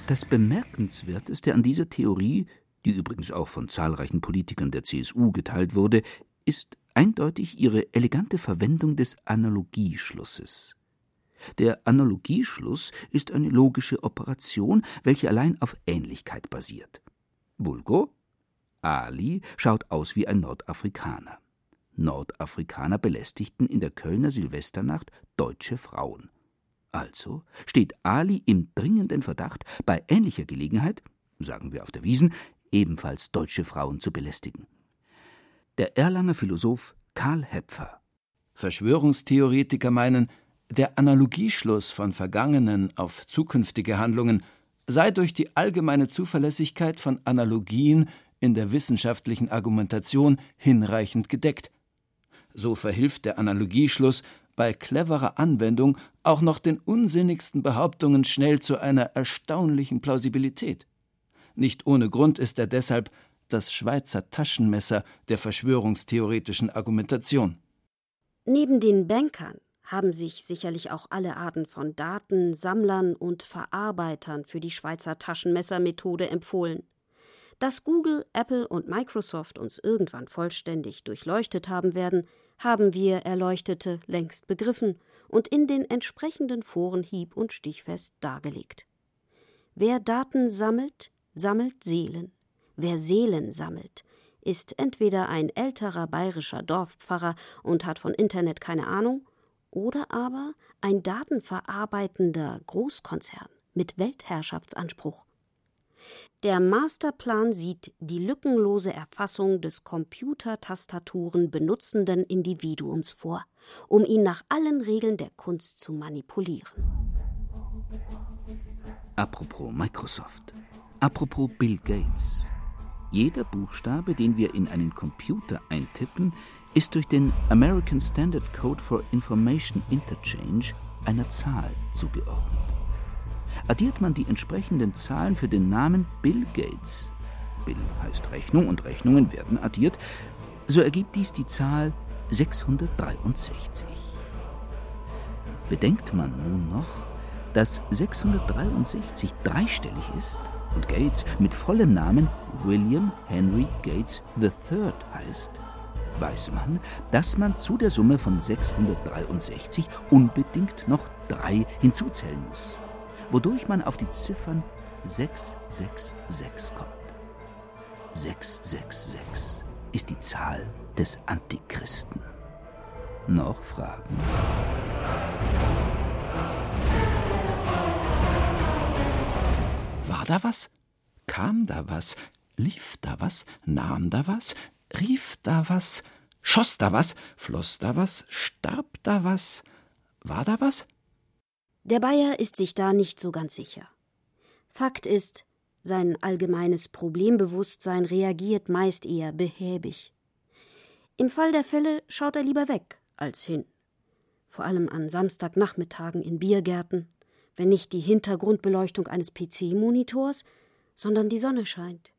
[SPEAKER 4] Das Bemerkenswerteste an dieser Theorie, die übrigens auch von zahlreichen Politikern der CSU geteilt wurde, ist eindeutig ihre elegante Verwendung des Analogieschlusses. Der Analogieschluss ist eine logische Operation, welche allein auf Ähnlichkeit basiert. Vulgo Ali schaut aus wie ein Nordafrikaner. Nordafrikaner belästigten in der Kölner Silvesternacht deutsche Frauen. Also steht Ali im dringenden Verdacht, bei ähnlicher Gelegenheit, sagen wir auf der Wiesen, ebenfalls deutsche Frauen zu belästigen. Der Erlanger Philosoph Karl Hepfer.
[SPEAKER 2] Verschwörungstheoretiker meinen, der Analogieschluss von vergangenen auf zukünftige Handlungen sei durch die allgemeine Zuverlässigkeit von Analogien in der wissenschaftlichen Argumentation hinreichend gedeckt. So verhilft der Analogieschluss bei cleverer Anwendung auch noch den unsinnigsten Behauptungen schnell zu einer erstaunlichen Plausibilität. Nicht ohne Grund ist er deshalb das Schweizer Taschenmesser der verschwörungstheoretischen Argumentation.
[SPEAKER 3] Neben den Bankern haben sich sicherlich auch alle Arten von Datensammlern und Verarbeitern für die Schweizer Taschenmessermethode empfohlen. Dass Google, Apple und Microsoft uns irgendwann vollständig durchleuchtet haben werden, haben wir Erleuchtete längst begriffen und in den entsprechenden Foren hieb- und stichfest dargelegt. Wer Daten sammelt, sammelt Seelen. Wer Seelen sammelt, ist entweder ein älterer bayerischer Dorfpfarrer und hat von Internet keine Ahnung, oder aber ein datenverarbeitender Großkonzern mit Weltherrschaftsanspruch. Der Masterplan sieht die lückenlose Erfassung des Computertastaturen benutzenden Individuums vor, um ihn nach allen Regeln der Kunst zu manipulieren.
[SPEAKER 4] Apropos Microsoft. Apropos Bill Gates. Jeder Buchstabe, den wir in einen Computer eintippen, ist durch den American Standard Code for Information Interchange einer Zahl zugeordnet. Addiert man die entsprechenden Zahlen für den Namen Bill Gates, Bill heißt Rechnung und Rechnungen werden addiert, so ergibt dies die Zahl 663. Bedenkt man nun noch, dass 663 dreistellig ist und Gates mit vollem Namen William Henry Gates III heißt, weiß man, dass man zu der Summe von 663 unbedingt noch drei hinzuzählen muss wodurch man auf die Ziffern 666 kommt. 666 ist die Zahl des Antichristen. Noch Fragen?
[SPEAKER 2] da was? Kam da was? Lief da was? Nahm da was? Rief da was? Schoss da was? Floss da was? Starb da was? War da was?
[SPEAKER 3] Der Bayer ist sich da nicht so ganz sicher. Fakt ist, sein allgemeines Problembewusstsein reagiert meist eher behäbig. Im Fall der Fälle schaut er lieber weg als hin. Vor allem an Samstagnachmittagen in Biergärten, wenn nicht die Hintergrundbeleuchtung eines PC-Monitors, sondern die Sonne scheint.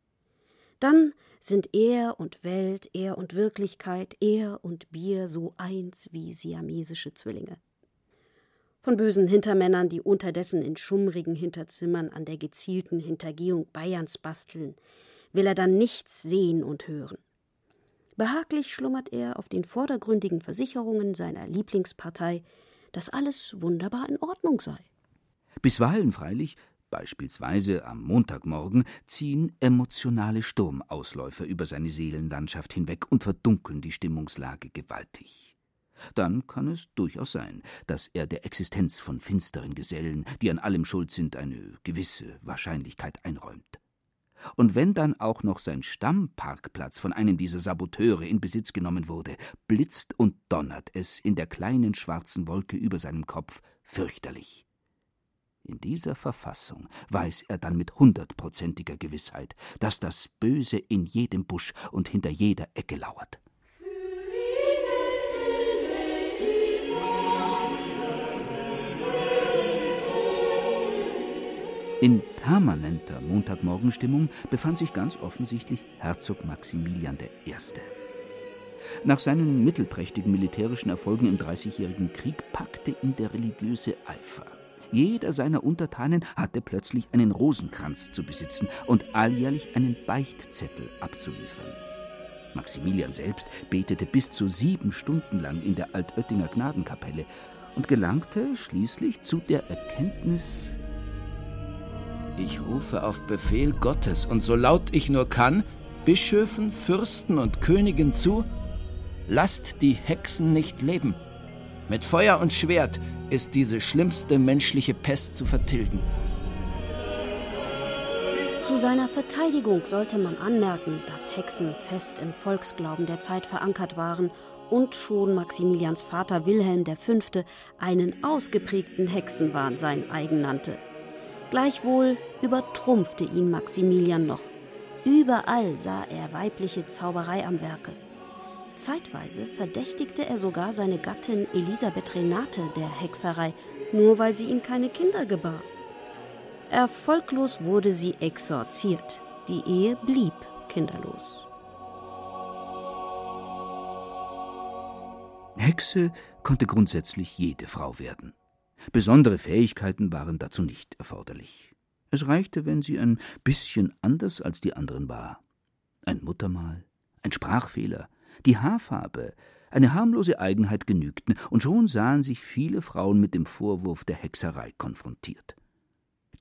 [SPEAKER 3] Dann sind er und Welt, er und Wirklichkeit, er und Bier so eins wie siamesische Zwillinge. Von bösen Hintermännern, die unterdessen in schummrigen Hinterzimmern an der gezielten Hintergehung Bayerns basteln, will er dann nichts sehen und hören. Behaglich schlummert er auf den vordergründigen Versicherungen seiner Lieblingspartei, dass alles wunderbar in Ordnung sei.
[SPEAKER 4] Bisweilen freilich, beispielsweise am Montagmorgen, ziehen emotionale Sturmausläufer über seine Seelenlandschaft hinweg und verdunkeln die Stimmungslage gewaltig. Dann kann es durchaus sein, dass er der Existenz von finsteren Gesellen, die an allem schuld sind, eine gewisse Wahrscheinlichkeit einräumt. Und wenn dann auch noch sein Stammparkplatz von einem dieser Saboteure in Besitz genommen wurde, blitzt und donnert es in der kleinen schwarzen Wolke über seinem Kopf fürchterlich. In dieser Verfassung weiß er dann mit hundertprozentiger Gewissheit, dass das Böse in jedem Busch und hinter jeder Ecke lauert. In permanenter Montagmorgenstimmung befand sich ganz offensichtlich Herzog Maximilian I. Nach seinen mittelprächtigen militärischen Erfolgen im Dreißigjährigen Krieg packte ihn der religiöse Eifer. Jeder seiner Untertanen hatte plötzlich einen Rosenkranz zu besitzen und alljährlich einen Beichtzettel abzuliefern. Maximilian selbst betete bis zu sieben Stunden lang in der Altöttinger Gnadenkapelle und gelangte schließlich zu der Erkenntnis,
[SPEAKER 2] ich rufe auf Befehl Gottes und so laut ich nur kann, Bischöfen, Fürsten und Königen zu, lasst die Hexen nicht leben. Mit Feuer und Schwert ist diese schlimmste menschliche Pest zu vertilgen.
[SPEAKER 3] Zu seiner Verteidigung sollte man anmerken, dass Hexen fest im Volksglauben der Zeit verankert waren und schon Maximilians Vater Wilhelm V. einen ausgeprägten Hexenwahn sein eigen nannte. Gleichwohl übertrumpfte ihn Maximilian noch. Überall sah er weibliche Zauberei am Werke. Zeitweise verdächtigte er sogar seine Gattin Elisabeth Renate der Hexerei, nur weil sie ihm keine Kinder gebar. Erfolglos wurde sie exorziert. Die Ehe blieb kinderlos.
[SPEAKER 4] Hexe konnte grundsätzlich jede Frau werden. Besondere Fähigkeiten waren dazu nicht erforderlich. Es reichte, wenn sie ein bisschen anders als die anderen war. Ein Muttermal, ein Sprachfehler, die Haarfarbe, eine harmlose Eigenheit genügten, und schon sahen sich viele Frauen mit dem Vorwurf der Hexerei konfrontiert.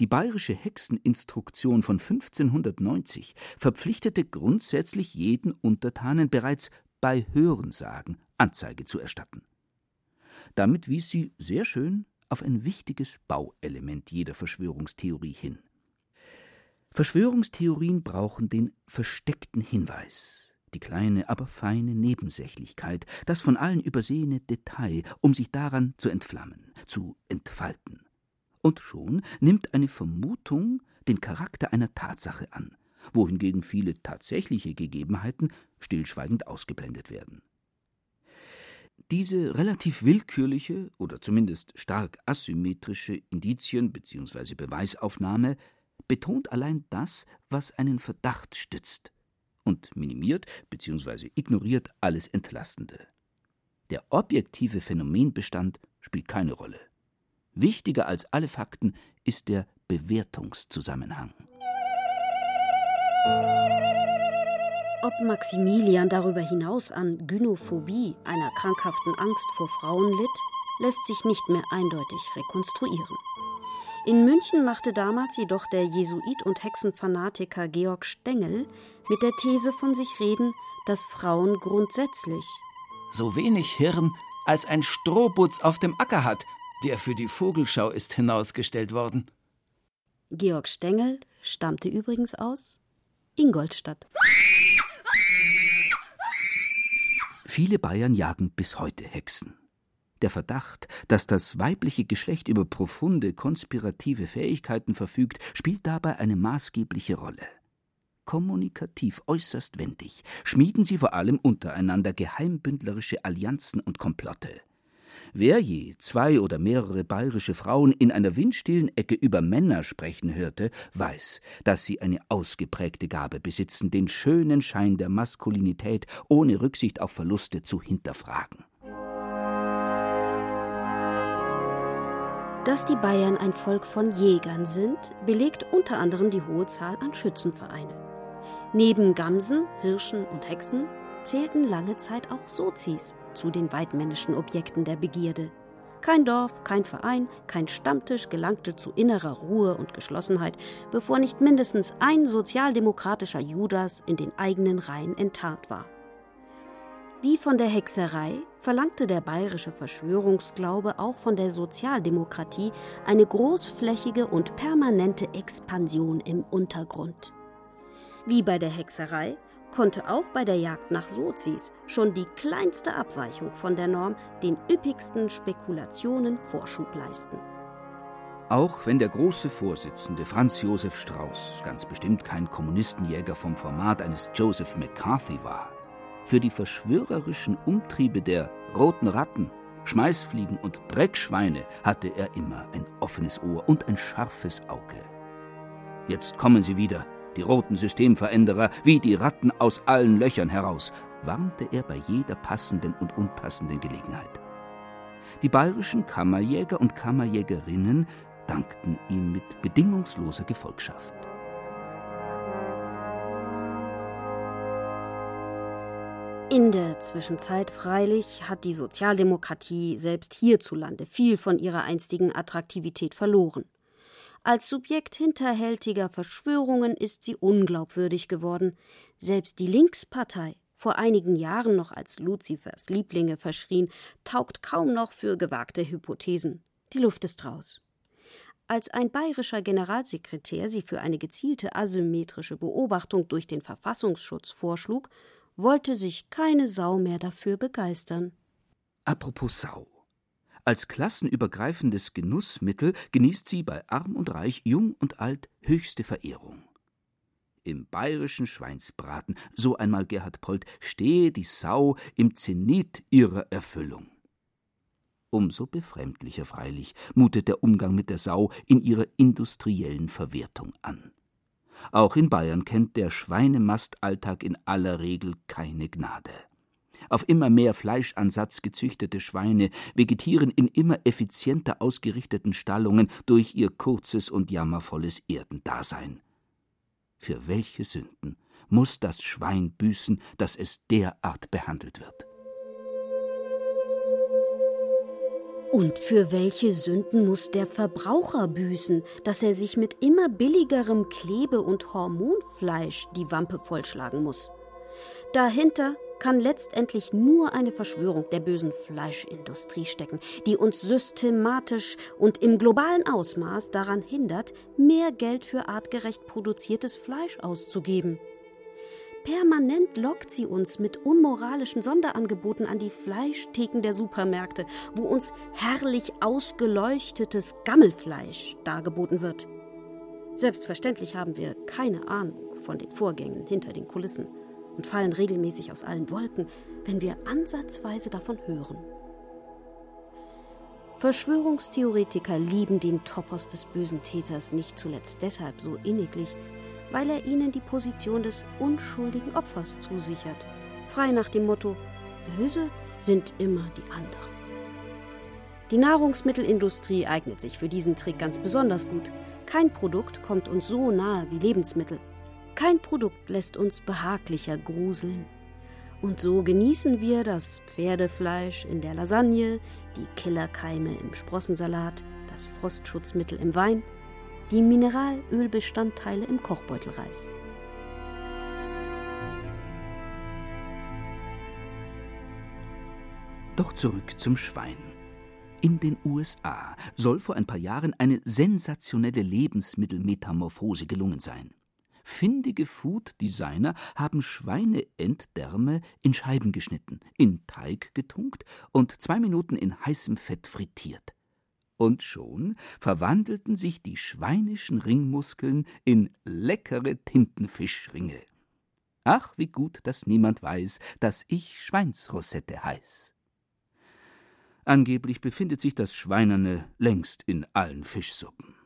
[SPEAKER 4] Die bayerische Hexeninstruktion von 1590 verpflichtete grundsätzlich jeden Untertanen bereits bei Hörensagen Anzeige zu erstatten. Damit wies sie sehr schön auf ein wichtiges Bauelement jeder Verschwörungstheorie hin. Verschwörungstheorien brauchen den versteckten Hinweis, die kleine, aber feine Nebensächlichkeit, das von allen übersehene Detail, um sich daran zu entflammen, zu entfalten. Und schon nimmt eine Vermutung den Charakter einer Tatsache an, wohingegen viele tatsächliche Gegebenheiten stillschweigend ausgeblendet werden. Diese relativ willkürliche oder zumindest stark asymmetrische Indizien- bzw. Beweisaufnahme betont allein das, was einen Verdacht stützt und minimiert bzw. ignoriert alles Entlastende. Der objektive Phänomenbestand spielt keine Rolle. Wichtiger als alle Fakten ist der Bewertungszusammenhang.
[SPEAKER 3] Ob Maximilian darüber hinaus an Gynophobie, einer krankhaften Angst vor Frauen litt, lässt sich nicht mehr eindeutig rekonstruieren. In München machte damals jedoch der Jesuit und Hexenfanatiker Georg Stengel mit der These von sich reden, dass Frauen grundsätzlich
[SPEAKER 2] so wenig Hirn als ein Strohbutz auf dem Acker hat, der für die Vogelschau ist hinausgestellt worden.
[SPEAKER 3] Georg Stengel stammte übrigens aus Ingolstadt.
[SPEAKER 4] Viele Bayern jagen bis heute Hexen. Der Verdacht, dass das weibliche Geschlecht über profunde konspirative Fähigkeiten verfügt, spielt dabei eine maßgebliche Rolle. Kommunikativ äußerst wendig schmieden sie vor allem untereinander geheimbündlerische Allianzen und Komplotte. Wer je zwei oder mehrere bayerische Frauen in einer windstillen Ecke über Männer sprechen hörte, weiß, dass sie eine ausgeprägte Gabe besitzen, den schönen Schein der Maskulinität ohne Rücksicht auf Verluste zu hinterfragen.
[SPEAKER 3] Dass die Bayern ein Volk von Jägern sind, belegt unter anderem die hohe Zahl an Schützenvereinen. Neben Gamsen, Hirschen und Hexen zählten lange Zeit auch Sozis zu den weidmännischen Objekten der Begierde. Kein Dorf, kein Verein, kein Stammtisch gelangte zu innerer Ruhe und Geschlossenheit, bevor nicht mindestens ein sozialdemokratischer Judas in den eigenen Reihen enttarnt war. Wie von der Hexerei verlangte der bayerische Verschwörungsglaube auch von der Sozialdemokratie eine großflächige und permanente Expansion im Untergrund. Wie bei der Hexerei konnte auch bei der Jagd nach Sozis schon die kleinste Abweichung von der Norm den üppigsten Spekulationen Vorschub leisten.
[SPEAKER 4] Auch wenn der große Vorsitzende Franz Josef Strauß ganz bestimmt kein Kommunistenjäger vom Format eines Joseph McCarthy war, für die verschwörerischen Umtriebe der roten Ratten, Schmeißfliegen und Dreckschweine hatte er immer ein offenes Ohr und ein scharfes Auge. Jetzt kommen sie wieder, die roten Systemveränderer, wie die Ratten aus allen Löchern heraus, warnte er bei jeder passenden und unpassenden Gelegenheit. Die bayerischen Kammerjäger und Kammerjägerinnen dankten ihm mit bedingungsloser Gefolgschaft.
[SPEAKER 3] In der Zwischenzeit freilich hat die Sozialdemokratie selbst hierzulande viel von ihrer einstigen Attraktivität verloren. Als Subjekt hinterhältiger Verschwörungen ist sie unglaubwürdig geworden. Selbst die Linkspartei, vor einigen Jahren noch als Luzifers Lieblinge verschrien, taugt kaum noch für gewagte Hypothesen. Die Luft ist raus. Als ein bayerischer Generalsekretär sie für eine gezielte asymmetrische Beobachtung durch den Verfassungsschutz vorschlug, wollte sich keine Sau mehr dafür begeistern.
[SPEAKER 4] Apropos Sau. Als klassenübergreifendes Genussmittel genießt sie bei Arm und Reich, Jung und Alt höchste Verehrung. Im bayerischen Schweinsbraten, so einmal Gerhard Polt, stehe die Sau im Zenit ihrer Erfüllung. Umso befremdlicher freilich mutet der Umgang mit der Sau in ihrer industriellen Verwertung an. Auch in Bayern kennt der Schweinemastalltag in aller Regel keine Gnade. Auf immer mehr Fleischansatz gezüchtete Schweine vegetieren in immer effizienter ausgerichteten Stallungen durch ihr kurzes und jammervolles Erdendasein. Für welche Sünden muss das Schwein büßen, dass es derart behandelt wird?
[SPEAKER 3] Und für welche Sünden muss der Verbraucher büßen, dass er sich mit immer billigerem Klebe- und Hormonfleisch die Wampe vollschlagen muss? Dahinter kann letztendlich nur eine Verschwörung der bösen Fleischindustrie stecken, die uns systematisch und im globalen Ausmaß daran hindert, mehr Geld für artgerecht produziertes Fleisch auszugeben. Permanent lockt sie uns mit unmoralischen Sonderangeboten an die Fleischtheken der Supermärkte, wo uns herrlich ausgeleuchtetes Gammelfleisch dargeboten wird. Selbstverständlich haben wir keine Ahnung von den Vorgängen hinter den Kulissen und fallen regelmäßig aus allen Wolken, wenn wir ansatzweise davon hören. Verschwörungstheoretiker lieben den Topos des bösen Täters nicht zuletzt deshalb so inniglich, weil er ihnen die Position des unschuldigen Opfers zusichert, frei nach dem Motto Böse sind immer die anderen. Die Nahrungsmittelindustrie eignet sich für diesen Trick ganz besonders gut. Kein Produkt kommt uns so nahe wie Lebensmittel. Kein Produkt lässt uns behaglicher gruseln. Und so genießen wir das Pferdefleisch in der Lasagne, die Killerkeime im Sprossensalat, das Frostschutzmittel im Wein, die Mineralölbestandteile im Kochbeutelreis.
[SPEAKER 4] Doch zurück zum Schwein. In den USA soll vor ein paar Jahren eine sensationelle Lebensmittelmetamorphose gelungen sein. Findige Food-Designer haben Schweineenddärme in Scheiben geschnitten, in Teig getunkt und zwei Minuten in heißem Fett frittiert. Und schon verwandelten sich die schweinischen Ringmuskeln in leckere Tintenfischringe. Ach, wie gut, dass niemand weiß, dass ich Schweinsrosette heiß. Angeblich befindet sich das Schweinerne längst in allen Fischsuppen.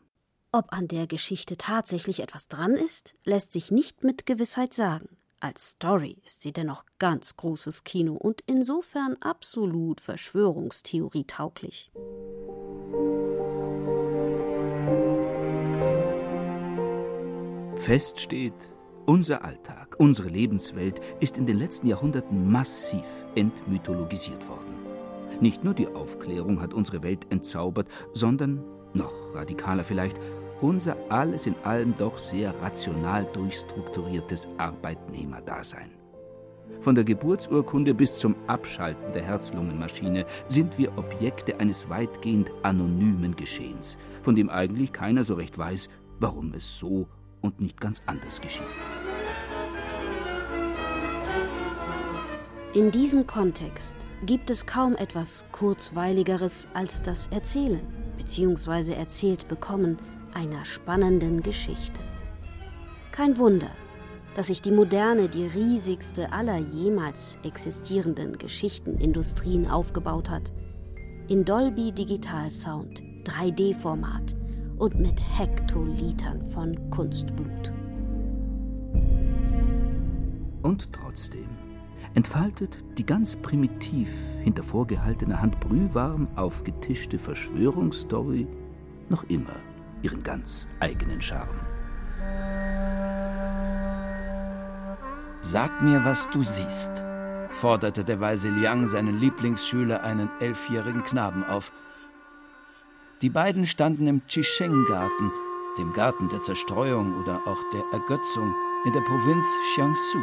[SPEAKER 3] Ob an der Geschichte tatsächlich etwas dran ist, lässt sich nicht mit Gewissheit sagen. Als Story ist sie dennoch ganz großes Kino und insofern absolut Verschwörungstheorie tauglich.
[SPEAKER 4] Fest steht, unser Alltag, unsere Lebenswelt ist in den letzten Jahrhunderten massiv entmythologisiert worden. Nicht nur die Aufklärung hat unsere Welt entzaubert, sondern, noch radikaler vielleicht, unser alles in allem doch sehr rational durchstrukturiertes Arbeitnehmerdasein. Von der Geburtsurkunde bis zum Abschalten der Herz-Lungen-Maschine sind wir Objekte eines weitgehend anonymen Geschehens, von dem eigentlich keiner so recht weiß, warum es so und nicht ganz anders geschieht.
[SPEAKER 3] In diesem Kontext gibt es kaum etwas Kurzweiligeres als das Erzählen bzw. erzählt bekommen einer spannenden Geschichte. Kein Wunder, dass sich die Moderne die riesigste aller jemals existierenden Geschichtenindustrien aufgebaut hat. In Dolby Digital Sound, 3D-Format und mit Hektolitern von Kunstblut.
[SPEAKER 4] Und trotzdem entfaltet die ganz primitiv hinter vorgehaltener Hand brühwarm aufgetischte Verschwörungsstory noch immer ihren ganz eigenen Charme.
[SPEAKER 2] Sag mir, was du siehst, forderte der weise Liang seinen Lieblingsschüler, einen elfjährigen Knaben, auf. Die beiden standen im Chicheng-Garten, dem Garten der Zerstreuung oder auch der Ergötzung in der Provinz Jiangsu.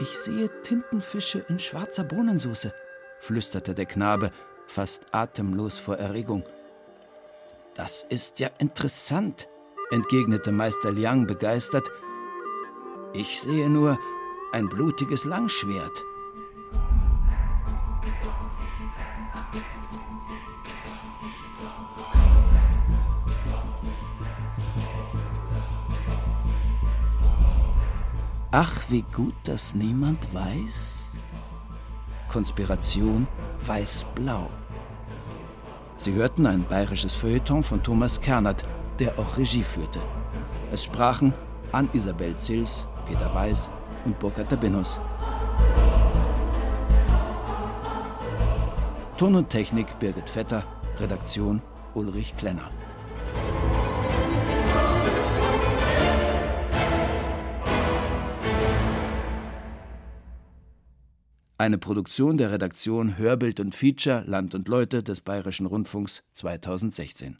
[SPEAKER 2] Ich sehe Tintenfische in schwarzer Bohnensoße, flüsterte der Knabe, fast atemlos vor Erregung. Das ist ja interessant, entgegnete Meister Liang begeistert. Ich sehe nur ein blutiges Langschwert. Ach, wie gut, dass niemand weiß. Konspiration weiß-blau. Sie hörten ein bayerisches Feuilleton von Thomas Kernert, der auch Regie führte. Es sprachen Ann-Isabel Zils, Peter Weiß und Burkhard Tabinus. Ton und Technik Birgit Vetter, Redaktion Ulrich Klenner. Eine Produktion der Redaktion Hörbild und Feature Land und Leute des Bayerischen Rundfunks 2016.